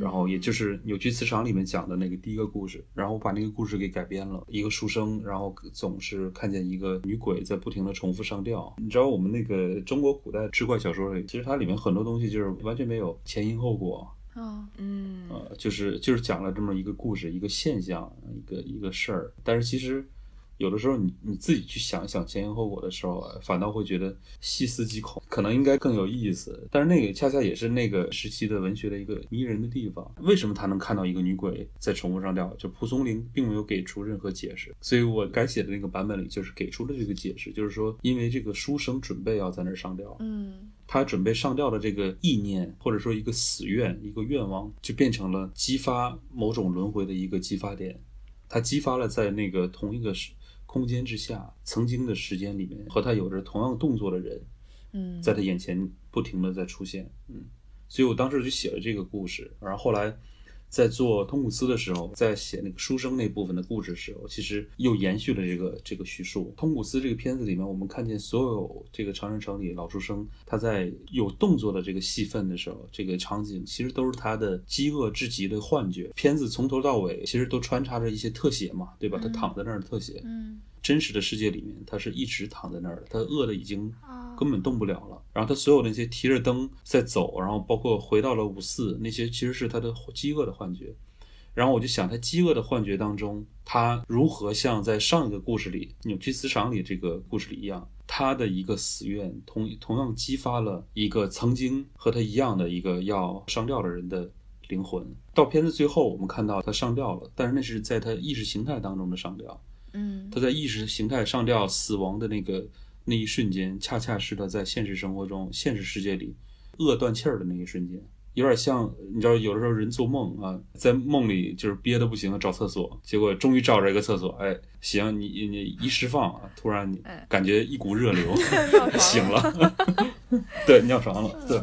然后也就是《扭曲磁场》里面讲的那个第一个故事，然后我把那个故事给改编了。一个书生，然后总是看见一个女鬼在不停的重复上吊。你知道我们那个中国古代志怪小说里，其实它里面很多东西就是完全没有前因后果。哦，嗯，呃，就是就是讲了这么一个故事，一个现象，一个一个事儿。但是其实。有的时候，你你自己去想想前因后果的时候啊，反倒会觉得细思极恐，可能应该更有意思。但是那个恰恰也是那个时期的文学的一个迷人的地方。为什么他能看到一个女鬼在重复上吊？就蒲松龄并没有给出任何解释，所以我改写的那个版本里就是给出了这个解释，就是说因为这个书生准备要在那儿上吊，嗯，他准备上吊的这个意念或者说一个死愿、一个愿望，就变成了激发某种轮回的一个激发点，他激发了在那个同一个时。空间之下，曾经的时间里面，和他有着同样动作的人，嗯，在他眼前不停的在出现，嗯，所以我当时就写了这个故事，然后后来。在做通古斯的时候，在写那个书生那部分的故事时候，其实又延续了这个这个叙述。通古斯这个片子里面，我们看见所有这个长人城里老书生他在有动作的这个戏份的时候，这个场景其实都是他的饥饿至极的幻觉。片子从头到尾其实都穿插着一些特写嘛，对吧？他躺在那儿特写，嗯。真实的世界里面，他是一直躺在那儿的，他饿的已经根本动不了了。然后他所有那些提着灯在走，然后包括回到了五四，那些其实是他的饥饿的幻觉。然后我就想，他饥饿的幻觉当中，他如何像在上一个故事里《扭曲磁场》里这个故事里一样，他的一个死愿同同样激发了一个曾经和他一样的一个要上吊的人的灵魂。到片子最后，我们看到他上吊了，但是那是在他意识形态当中的上吊。嗯，他在意识形态上吊死亡的那个那一瞬间，恰恰是他在现实生活中、现实世界里饿断气儿的那一瞬间，有点像你知道，有的时候人做梦啊，在梦里就是憋得不行了，找厕所，结果终于找着一个厕所，哎，行，你你一释放啊，突然你感觉一股热流，醒了，对，尿床了，对，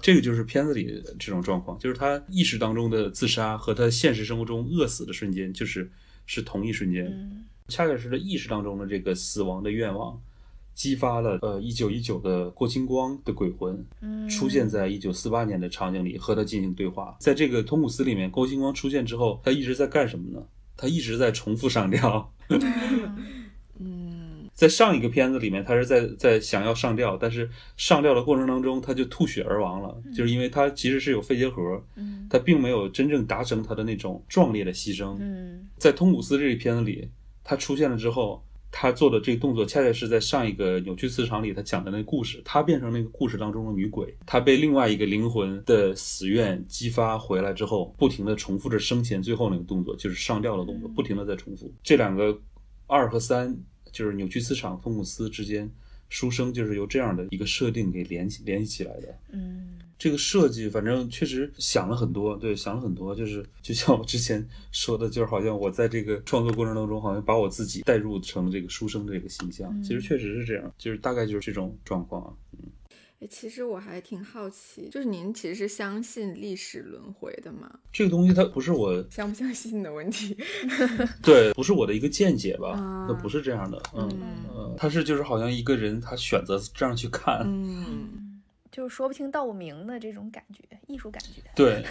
这个就是片子里这种状况，就是他意识当中的自杀和他现实生活中饿死的瞬间，就是是同一瞬间。恰恰是的意识当中的这个死亡的愿望，激发了呃一九一九的郭清光的鬼魂，出现在一九四八年的场景里和他进行对话。在这个通古斯里面，郭清光出现之后，他一直在干什么呢？他一直在重复上吊。嗯，在上一个片子里面，他是在在想要上吊，但是上吊的过程当中，他就吐血而亡了，就是因为他其实是有肺结核，他并没有真正达成他的那种壮烈的牺牲。嗯在通古斯这一片子里。他出现了之后，他做的这个动作，恰恰是在上一个扭曲磁场里他讲的那个故事。他变成那个故事当中的女鬼，他被另外一个灵魂的死愿激发回来之后，不停的重复着生前最后那个动作，就是上吊的动作，不停的在重复。这两个二和三，就是扭曲磁场、风古斯之间，书生就是由这样的一个设定给联系联系起来的。嗯。这个设计反正确实想了很多，对，想了很多，就是就像我之前说的，就是好像我在这个创作过程当中，好像把我自己带入成这个书生这个形象，其实确实是这样，就是大概就是这种状况。嗯，哎，其实我还挺好奇，就是您其实是相信历史轮回的吗？这个东西它不是我 相不相信的问题，对，不是我的一个见解吧？那不是这样的，嗯嗯，他是就是好像一个人他选择这样去看，嗯。就是说不清道不明的这种感觉，艺术感觉。对，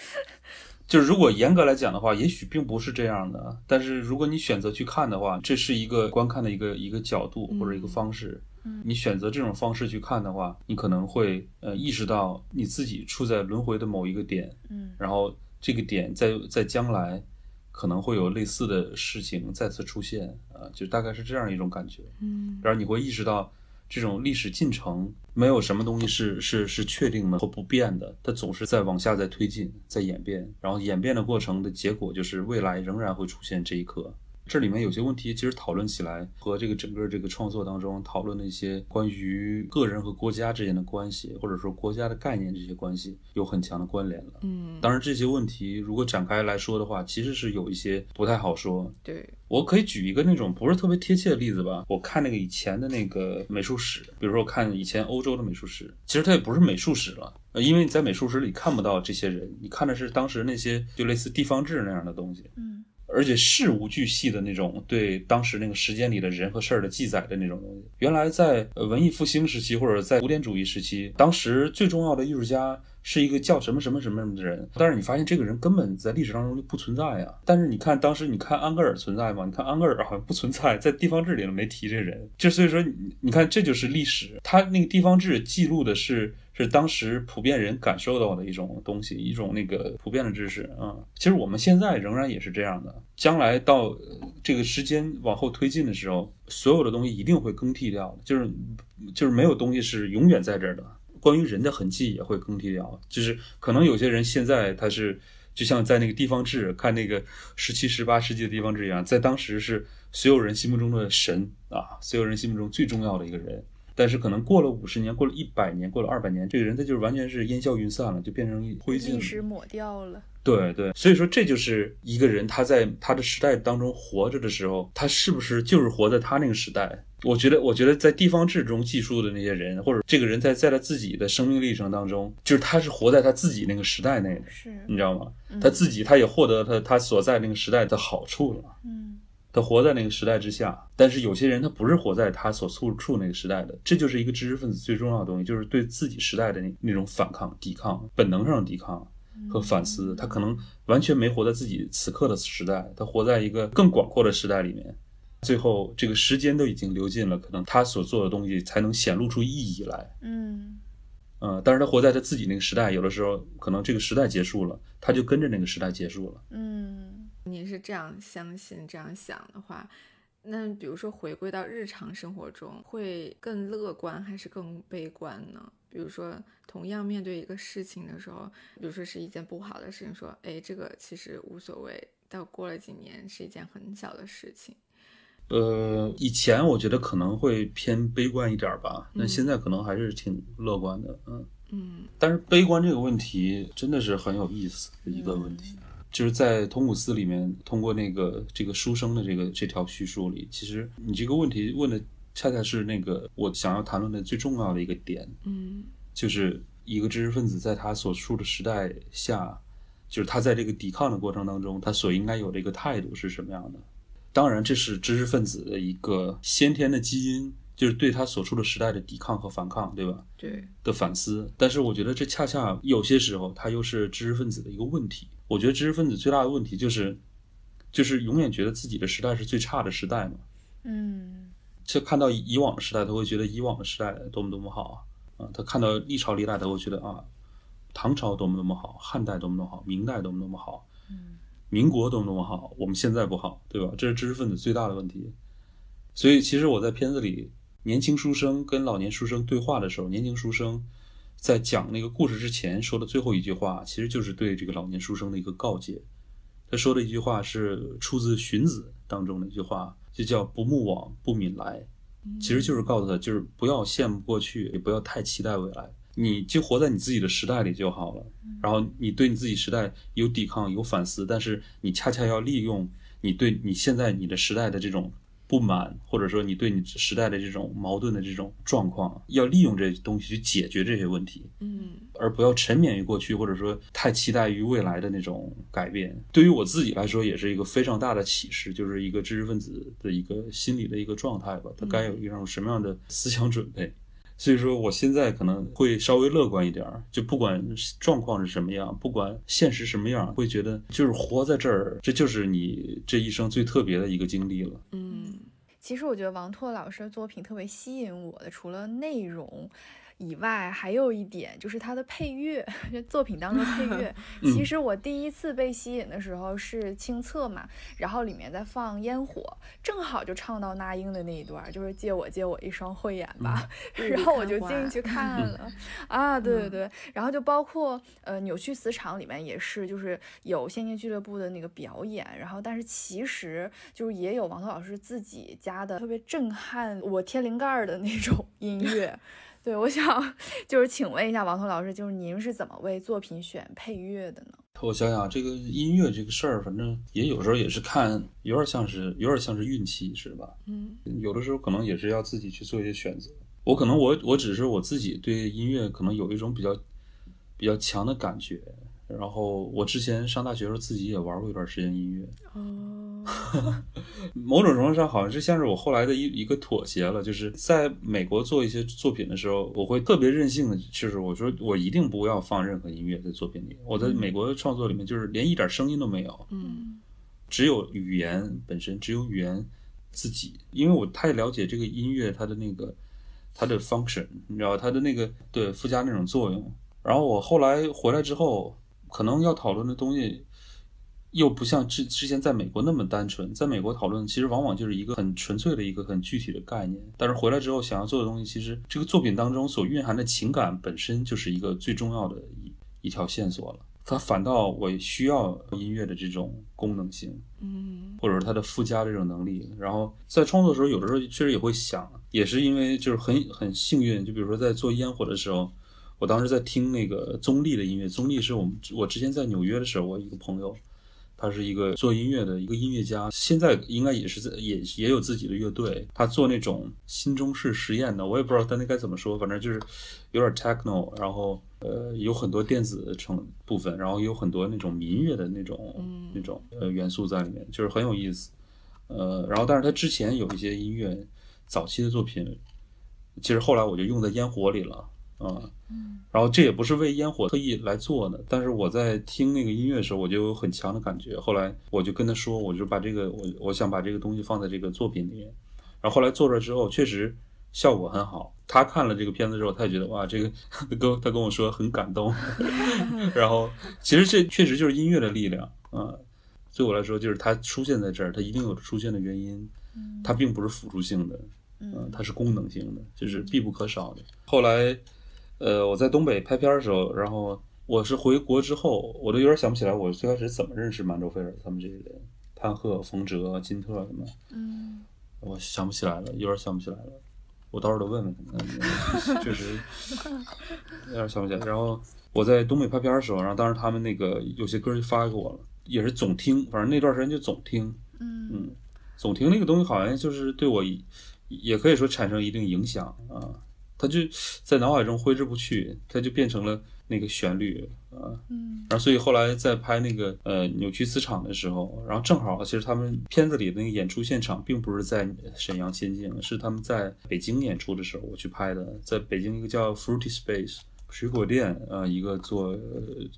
就是如果严格来讲的话，也许并不是这样的。但是如果你选择去看的话，这是一个观看的一个一个角度或者一个方式。嗯，你选择这种方式去看的话，你可能会呃意识到你自己处在轮回的某一个点。嗯，然后这个点在在将来可能会有类似的事情再次出现啊，就大概是这样一种感觉。嗯，然后你会意识到。这种历史进程没有什么东西是是是确定的或不变的，它总是在往下在推进，在演变，然后演变的过程的结果就是未来仍然会出现这一刻。这里面有些问题，其实讨论起来和这个整个这个创作当中讨论的一些关于个人和国家之间的关系，或者说国家的概念这些关系有很强的关联了。嗯，当然这些问题如果展开来说的话，其实是有一些不太好说。对，我可以举一个那种不是特别贴切的例子吧。我看那个以前的那个美术史，比如说我看以前欧洲的美术史，其实它也不是美术史了，呃，因为你在美术史里看不到这些人，你看的是当时那些就类似地方志那样的东西。嗯而且事无巨细的那种对当时那个时间里的人和事儿的记载的那种东西，原来在呃文艺复兴时期或者在古典主义时期，当时最重要的艺术家是一个叫什么什么什么的人，但是你发现这个人根本在历史当中就不存在呀。但是你看当时你看安格尔存在吗？你看安格尔好像不存在，在地方志里头没提这人。就所以说你你看这就是历史，他那个地方志记录的是。是当时普遍人感受到的一种东西，一种那个普遍的知识啊。其实我们现在仍然也是这样的。将来到这个时间往后推进的时候，所有的东西一定会更替掉的，就是就是没有东西是永远在这儿的。关于人的痕迹也会更替掉，就是可能有些人现在他是就像在那个地方志看那个十七、十八世纪的地方志一样，在当时是所有人心目中的神啊，所有人心目中最重要的一个人。但是可能过了五十年，过了一百年，过了二百年，这个人他就是完全是烟消云散了，就变成灰烬。历史抹掉了。对对，所以说这就是一个人他在他的时代当中活着的时候，他是不是就是活在他那个时代？我觉得，我觉得在地方志中记述的那些人，或者这个人在在他自己的生命历程当中，就是他是活在他自己那个时代内的，是你知道吗？他自己他也获得他他所在那个时代的好处了。嗯。他活在那个时代之下，但是有些人他不是活在他所处处那个时代的，这就是一个知识分子最重要的东西，就是对自己时代的那那种反抗、抵抗、本能上的抵抗和反思。他可能完全没活在自己此刻的时代，他活在一个更广阔的时代里面。最后，这个时间都已经流尽了，可能他所做的东西才能显露出意义来。嗯，呃，但是他活在他自己那个时代，有的时候可能这个时代结束了，他就跟着那个时代结束了。嗯。你是这样相信、这样想的话，那比如说回归到日常生活中，会更乐观还是更悲观呢？比如说，同样面对一个事情的时候，比如说是一件不好的事情，说，哎，这个其实无所谓，到过了几年是一件很小的事情。呃，以前我觉得可能会偏悲观一点吧，那现在可能还是挺乐观的，嗯嗯。但是悲观这个问题真的是很有意思的一个问题。就是在通古斯里面，通过那个这个书生的这个这条叙述里，其实你这个问题问的恰恰是那个我想要谈论的最重要的一个点，嗯，就是一个知识分子在他所处的时代下，就是他在这个抵抗的过程当中，他所应该有的一个态度是什么样的？当然，这是知识分子的一个先天的基因，就是对他所处的时代的抵抗和反抗，对吧？对的反思。但是我觉得这恰恰有些时候，它又是知识分子的一个问题。我觉得知识分子最大的问题就是，就是永远觉得自己的时代是最差的时代嘛。嗯，就看到以往的时代，他会觉得以往的时代多么多么好啊！啊，他看到历朝历代，他会觉得啊，唐朝多么多么好，汉代多么多么好，明代多么多么好，嗯，民国多么多么好，我们现在不好，对吧？这是知识分子最大的问题。所以，其实我在片子里，年轻书生跟老年书生对话的时候，年轻书生。在讲那个故事之前说的最后一句话，其实就是对这个老年书生的一个告诫。他说的一句话是出自《荀子》当中的一句话，就叫“不慕往不敏来”，其实就是告诉他，就是不要羡慕过去，也不要太期待未来，你就活在你自己的时代里就好了。然后你对你自己时代有抵抗、有反思，但是你恰恰要利用你对你现在你的时代的这种。不满，或者说你对你时代的这种矛盾的这种状况，要利用这东西去解决这些问题，嗯，而不要沉湎于过去，或者说太期待于未来的那种改变。对于我自己来说，也是一个非常大的启示，就是一个知识分子的一个心理的一个状态吧，他该有一种什么样的思想准备。所以说，我现在可能会稍微乐观一点儿，就不管状况是什么样，不管现实什么样，会觉得就是活在这儿，这就是你这一生最特别的一个经历了。嗯，其实我觉得王拓老师的作品特别吸引我的，除了内容，以外，还有一点就是它的配乐，作品当中配乐。其实我第一次被吸引的时候是清册嘛，然后里面在放烟火，正好就唱到那英的那一段，就是借我借我一双慧眼吧，然后我就进去看了啊，对对对，然后就包括呃扭曲磁场里面也是，就是有仙剑俱乐部的那个表演，然后但是其实就是也有王涛老师自己加的特别震撼我天灵盖的那种音乐。对，我想就是请问一下王彤老师，就是您是怎么为作品选配乐的呢？我想想，这个音乐这个事儿，反正也有时候也是看，有点像是有点像是运气，是吧？嗯，有的时候可能也是要自己去做一些选择。我可能我我只是我自己对音乐可能有一种比较比较强的感觉。然后我之前上大学的时候自己也玩过一段时间音乐。哦，某种程度上好像是像是我后来的一一个妥协了，就是在美国做一些作品的时候，我会特别任性的，就是我说我一定不要放任何音乐在作品里。我在美国的创作里面，就是连一点声音都没有，嗯，只有语言本身，只有语言自己，因为我太了解这个音乐它的那个它的 function，你知道它的那个对附加那种作用。然后我后来回来之后，可能要讨论的东西。又不像之之前在美国那么单纯，在美国讨论其实往往就是一个很纯粹的一个很具体的概念，但是回来之后想要做的东西，其实这个作品当中所蕴含的情感本身就是一个最重要的一一条线索了。它反倒我需要音乐的这种功能性，嗯，或者是它的附加这种能力。然后在创作的时候，有的时候确实也会想，也是因为就是很很幸运，就比如说在做烟火的时候，我当时在听那个宗立的音乐，宗立是我们我之前在纽约的时候，我一个朋友。他是一个做音乐的一个音乐家，现在应该也是在也也有自己的乐队。他做那种新中式实验的，我也不知道他那该怎么说，反正就是有点 techno，然后呃有很多电子成部分，然后有很多那种民乐的那种那种呃元素在里面，就是很有意思。呃，然后但是他之前有一些音乐早期的作品，其实后来我就用在烟火里了。嗯，然后这也不是为烟火特意来做的，但是我在听那个音乐的时候，我就有很强的感觉。后来我就跟他说，我就把这个我我想把这个东西放在这个作品里面。然后后来做出来之后，确实效果很好。他看了这个片子之后，他也觉得哇，这个跟 他跟我说很感动。然后其实这确实就是音乐的力量啊。对我来说，就是它出现在这儿，它一定有出现的原因。它并不是辅助性的，嗯，它是功能性的，就是必不可少的。后来。呃，我在东北拍片的时候，然后我是回国之后，我都有点想不起来我最开始怎么认识满洲菲尔他们这些人，潘鹤、冯哲、金特什么，嗯，我想不起来了，有点想不起来了，我到时候得问问他们，确实 有点想不起来。然后我在东北拍片的时候，然后当时他们那个有些歌就发给我了，也是总听，反正那段时间就总听，嗯，总听那个东西好像就是对我也可以说产生一定影响啊。它就在脑海中挥之不去，它就变成了那个旋律啊，嗯，然后所以后来在拍那个呃扭曲磁场的时候，然后正好其实他们片子里的那个演出现场并不是在沈阳仙境，是他们在北京演出的时候我去拍的，在北京一个叫 Fruity Space 水果店啊，一个做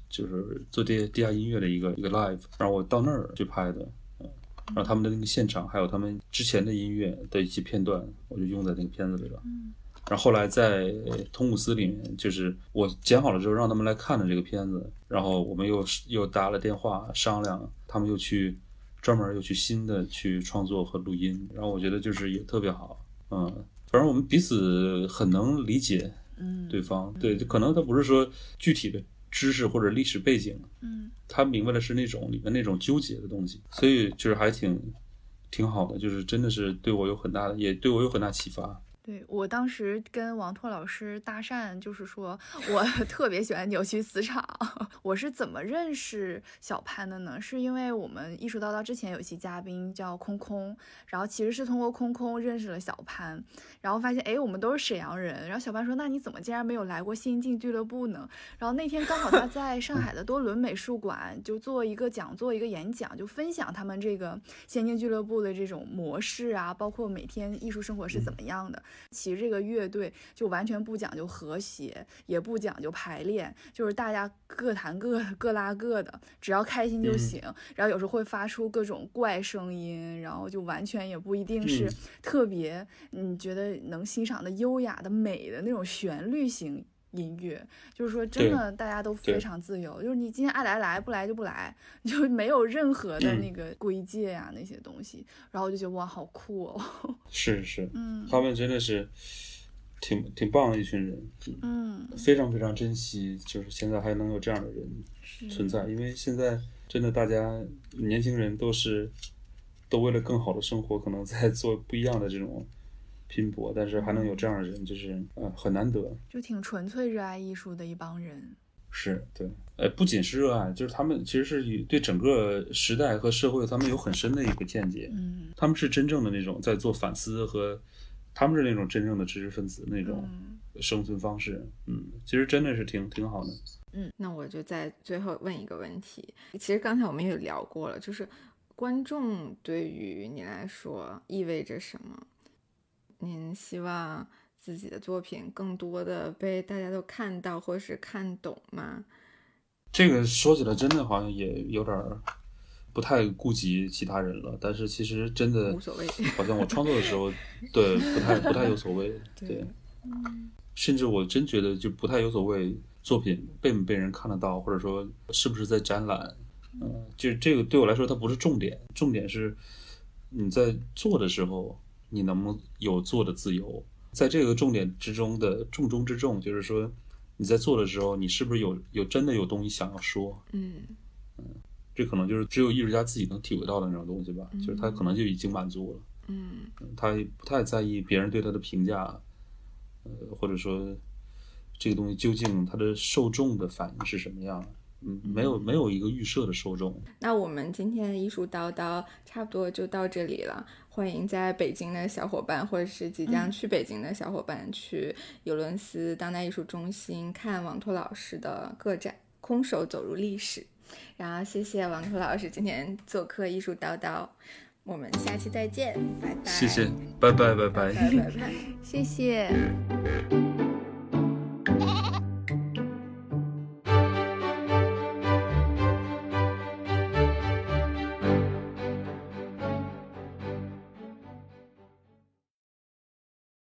就是做地地下音乐的一个一个 live，然后我到那儿去拍的，嗯，然后他们的那个现场还有他们之前的音乐的一些片段，我就用在那个片子里了，嗯。然后后来在通古斯里面，就是我剪好了之后让他们来看的这个片子，然后我们又又打了电话商量，他们又去专门又去新的去创作和录音，然后我觉得就是也特别好，嗯，反正我们彼此很能理解，嗯，对方对，可能他不是说具体的知识或者历史背景，嗯，他明白的是那种里面那种纠结的东西，所以就是还挺挺好的，就是真的是对我有很大的，也对我有很大启发。对我当时跟王拓老师搭讪，就是说我 特别喜欢扭曲磁场。我是怎么认识小潘的呢？是因为我们艺术叨叨之前有一期嘉宾叫空空，然后其实是通过空空认识了小潘，然后发现哎，我们都是沈阳人。然后小潘说：“那你怎么竟然没有来过新晋俱乐部呢？”然后那天刚好他在上海的多伦美术馆就做一个讲座、一个演讲，就分享他们这个仙境俱乐部的这种模式啊，包括每天艺术生活是怎么样的。其实这个乐队就完全不讲究和谐，也不讲究排练，就是大家各弹各各拉各的，只要开心就行。然后有时候会发出各种怪声音，然后就完全也不一定是特别你觉得能欣赏的优雅的美的那种旋律型。音乐就是说，真的大家都非常自由，就是你今天爱来来，不来就不来，就没有任何的那个规戒呀那些东西。然后我就觉得哇，好酷哦！是 是，嗯，他们真的是挺挺棒的一群人，嗯，非常非常珍惜，就是现在还能有这样的人存在，因为现在真的大家年轻人都是都为了更好的生活，可能在做不一样的这种。拼搏，但是还能有这样的人，就是呃很难得，就挺纯粹热爱艺术的一帮人。是对，呃，不仅是热爱，就是他们其实是对整个时代和社会，他们有很深的一个见解。嗯，他们是真正的那种在做反思和，他们是那种真正的知识分子那种生存方式。嗯，其实真的是挺挺好的。嗯，那我就在最后问一个问题，其实刚才我们也聊过了，就是观众对于你来说意味着什么？您希望自己的作品更多的被大家都看到或是看懂吗？这个说起来真的好像也有点不太顾及其他人了。但是其实真的无所谓，好像我创作的时候，对不太不太有所谓。对，甚至我真觉得就不太有所谓，作品被没被人看得到，或者说是不是在展览，嗯，就这个对我来说它不是重点，重点是你在做的时候。你能不能有做的自由？在这个重点之中的重中之重，就是说你在做的时候，你是不是有有真的有东西想要说？嗯嗯，这可能就是只有艺术家自己能体会到的那种东西吧。就是他可能就已经满足了。嗯，他不太在意别人对他的评价，呃，或者说这个东西究竟它的受众的反应是什么样？嗯，没有没有一个预设的受众。那我们今天的艺术叨叨差不多就到这里了。欢迎在北京的小伙伴，或者是即将去北京的小伙伴，去尤伦斯当代艺术中心看王拓老师的个展《空手走入历史》。然后谢谢王拓老师今天做客艺术叨叨，我们下期再见，拜拜。谢谢，拜拜拜拜拜拜拜，谢谢。